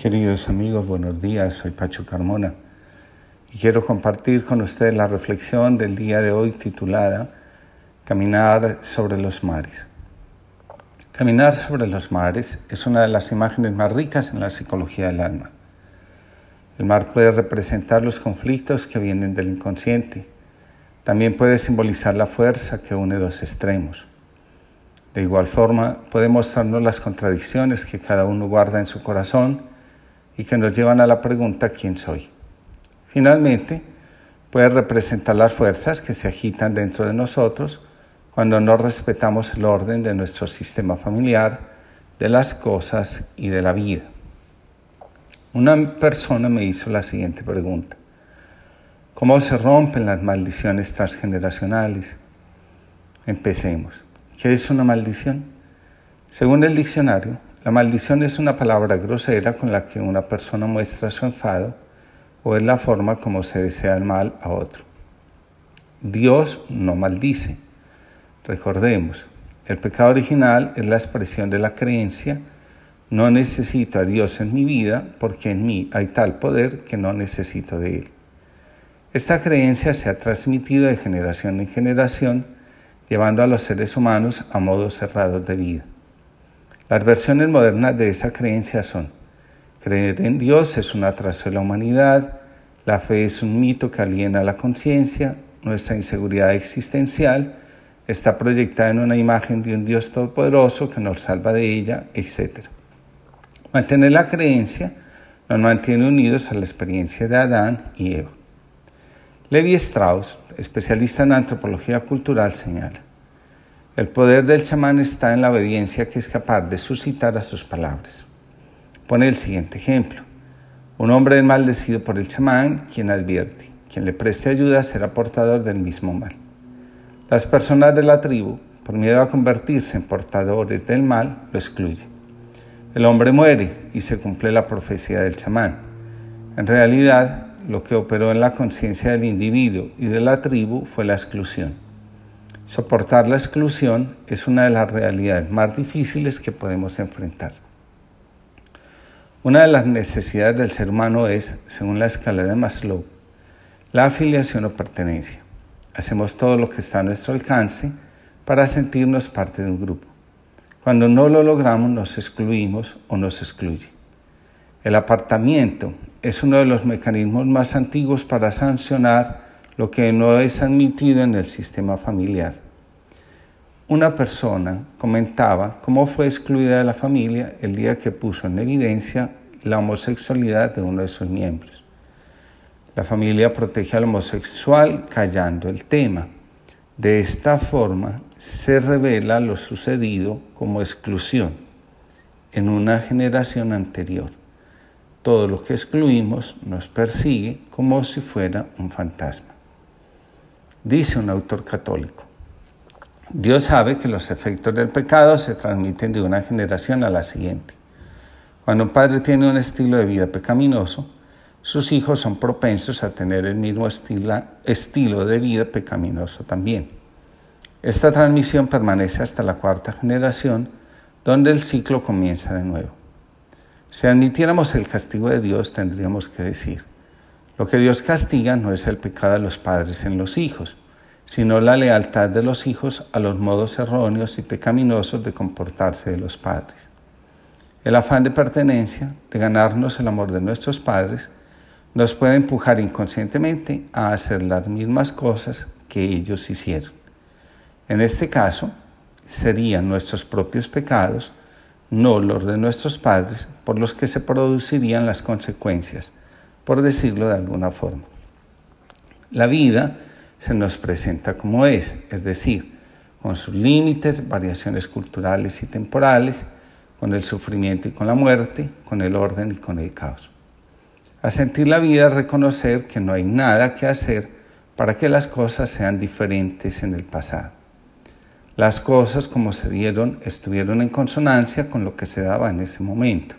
Queridos amigos, buenos días. Soy Pacho Carmona y quiero compartir con ustedes la reflexión del día de hoy titulada Caminar sobre los mares. Caminar sobre los mares es una de las imágenes más ricas en la psicología del alma. El mar puede representar los conflictos que vienen del inconsciente. También puede simbolizar la fuerza que une dos extremos. De igual forma, puede mostrarnos las contradicciones que cada uno guarda en su corazón y que nos llevan a la pregunta ¿quién soy? Finalmente, puede representar las fuerzas que se agitan dentro de nosotros cuando no respetamos el orden de nuestro sistema familiar, de las cosas y de la vida. Una persona me hizo la siguiente pregunta. ¿Cómo se rompen las maldiciones transgeneracionales? Empecemos. ¿Qué es una maldición? Según el diccionario, la maldición es una palabra grosera con la que una persona muestra su enfado o es la forma como se desea el mal a otro. Dios no maldice. Recordemos, el pecado original es la expresión de la creencia, no necesito a Dios en mi vida porque en mí hay tal poder que no necesito de Él. Esta creencia se ha transmitido de generación en generación, llevando a los seres humanos a modos cerrados de vida. Las versiones modernas de esa creencia son, creer en Dios es un atraso de la humanidad, la fe es un mito que aliena la conciencia, nuestra inseguridad existencial está proyectada en una imagen de un Dios todopoderoso que nos salva de ella, etc. Mantener la creencia nos mantiene unidos a la experiencia de Adán y Eva. Levi Strauss, especialista en antropología cultural, señala, el poder del chamán está en la obediencia que es capaz de suscitar a sus palabras. Pone el siguiente ejemplo. Un hombre es maldecido por el chamán, quien advierte, quien le preste ayuda será portador del mismo mal. Las personas de la tribu, por miedo a convertirse en portadores del mal, lo excluyen. El hombre muere y se cumple la profecía del chamán. En realidad, lo que operó en la conciencia del individuo y de la tribu fue la exclusión. Soportar la exclusión es una de las realidades más difíciles que podemos enfrentar. Una de las necesidades del ser humano es, según la escala de Maslow, la afiliación o pertenencia. Hacemos todo lo que está a nuestro alcance para sentirnos parte de un grupo. Cuando no lo logramos nos excluimos o nos excluye. El apartamiento es uno de los mecanismos más antiguos para sancionar lo que no es admitido en el sistema familiar. Una persona comentaba cómo fue excluida de la familia el día que puso en evidencia la homosexualidad de uno de sus miembros. La familia protege al homosexual callando el tema. De esta forma se revela lo sucedido como exclusión en una generación anterior. Todo lo que excluimos nos persigue como si fuera un fantasma. Dice un autor católico, Dios sabe que los efectos del pecado se transmiten de una generación a la siguiente. Cuando un padre tiene un estilo de vida pecaminoso, sus hijos son propensos a tener el mismo estilo de vida pecaminoso también. Esta transmisión permanece hasta la cuarta generación, donde el ciclo comienza de nuevo. Si admitiéramos el castigo de Dios, tendríamos que decir, lo que Dios castiga no es el pecado de los padres en los hijos, sino la lealtad de los hijos a los modos erróneos y pecaminosos de comportarse de los padres. El afán de pertenencia, de ganarnos el amor de nuestros padres, nos puede empujar inconscientemente a hacer las mismas cosas que ellos hicieron. En este caso, serían nuestros propios pecados, no los de nuestros padres, por los que se producirían las consecuencias por decirlo de alguna forma. La vida se nos presenta como es, es decir, con sus límites, variaciones culturales y temporales, con el sufrimiento y con la muerte, con el orden y con el caos. A sentir la vida reconocer que no hay nada que hacer para que las cosas sean diferentes en el pasado. Las cosas como se dieron estuvieron en consonancia con lo que se daba en ese momento.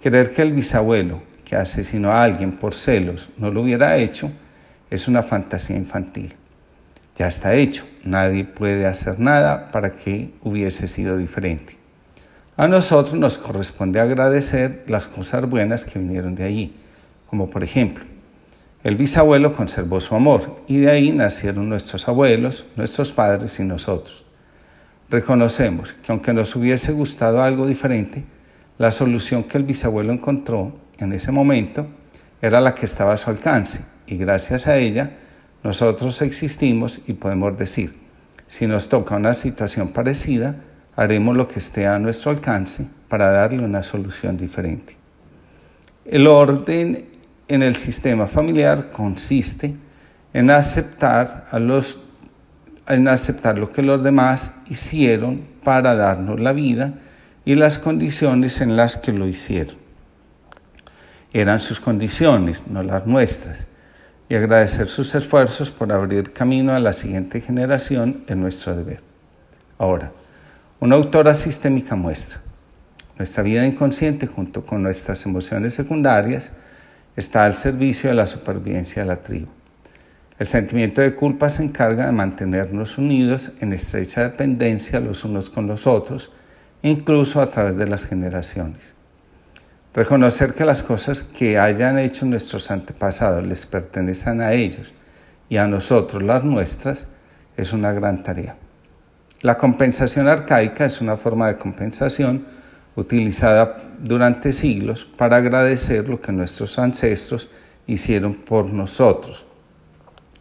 Querer que el bisabuelo, que asesinó a alguien por celos no lo hubiera hecho, es una fantasía infantil. Ya está hecho, nadie puede hacer nada para que hubiese sido diferente. A nosotros nos corresponde agradecer las cosas buenas que vinieron de allí, como por ejemplo, el bisabuelo conservó su amor y de ahí nacieron nuestros abuelos, nuestros padres y nosotros. Reconocemos que aunque nos hubiese gustado algo diferente, la solución que el bisabuelo encontró en ese momento era la que estaba a su alcance y gracias a ella nosotros existimos y podemos decir, si nos toca una situación parecida, haremos lo que esté a nuestro alcance para darle una solución diferente. El orden en el sistema familiar consiste en aceptar, a los, en aceptar lo que los demás hicieron para darnos la vida y las condiciones en las que lo hicieron. Eran sus condiciones, no las nuestras, y agradecer sus esfuerzos por abrir camino a la siguiente generación es nuestro deber. Ahora, una autora sistémica muestra, nuestra vida inconsciente junto con nuestras emociones secundarias está al servicio de la supervivencia de la tribu. El sentimiento de culpa se encarga de mantenernos unidos en estrecha dependencia los unos con los otros, incluso a través de las generaciones. Reconocer que las cosas que hayan hecho nuestros antepasados les pertenecen a ellos y a nosotros las nuestras es una gran tarea. La compensación arcaica es una forma de compensación utilizada durante siglos para agradecer lo que nuestros ancestros hicieron por nosotros.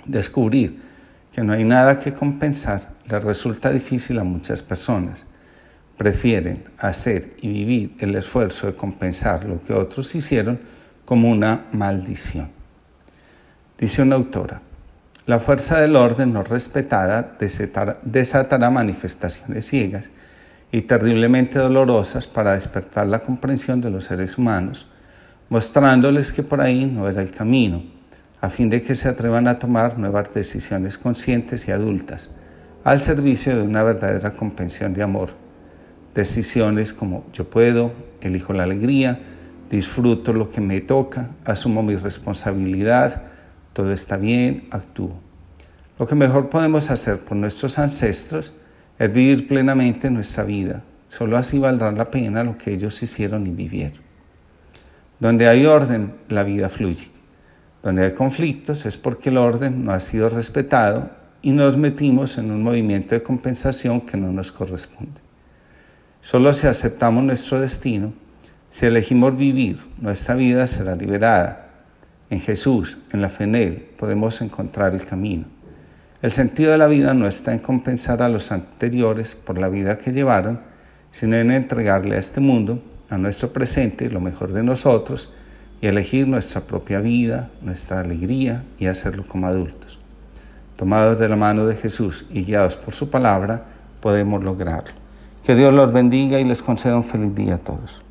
Descubrir que no hay nada que compensar le resulta difícil a muchas personas prefieren hacer y vivir el esfuerzo de compensar lo que otros hicieron como una maldición. Dice una autora, la fuerza del orden no respetada desatará manifestaciones ciegas y terriblemente dolorosas para despertar la comprensión de los seres humanos, mostrándoles que por ahí no era el camino, a fin de que se atrevan a tomar nuevas decisiones conscientes y adultas, al servicio de una verdadera comprensión de amor decisiones como yo puedo, elijo la alegría, disfruto lo que me toca, asumo mi responsabilidad, todo está bien, actúo. Lo que mejor podemos hacer por nuestros ancestros es vivir plenamente nuestra vida. Solo así valdrá la pena lo que ellos hicieron y vivieron. Donde hay orden, la vida fluye. Donde hay conflictos es porque el orden no ha sido respetado y nos metimos en un movimiento de compensación que no nos corresponde. Solo si aceptamos nuestro destino, si elegimos vivir, nuestra vida será liberada. En Jesús, en la fe en Él, podemos encontrar el camino. El sentido de la vida no está en compensar a los anteriores por la vida que llevaron, sino en entregarle a este mundo, a nuestro presente, lo mejor de nosotros y elegir nuestra propia vida, nuestra alegría y hacerlo como adultos. Tomados de la mano de Jesús y guiados por su palabra, podemos lograrlo. Que Dios los bendiga y les conceda un feliz día a todos.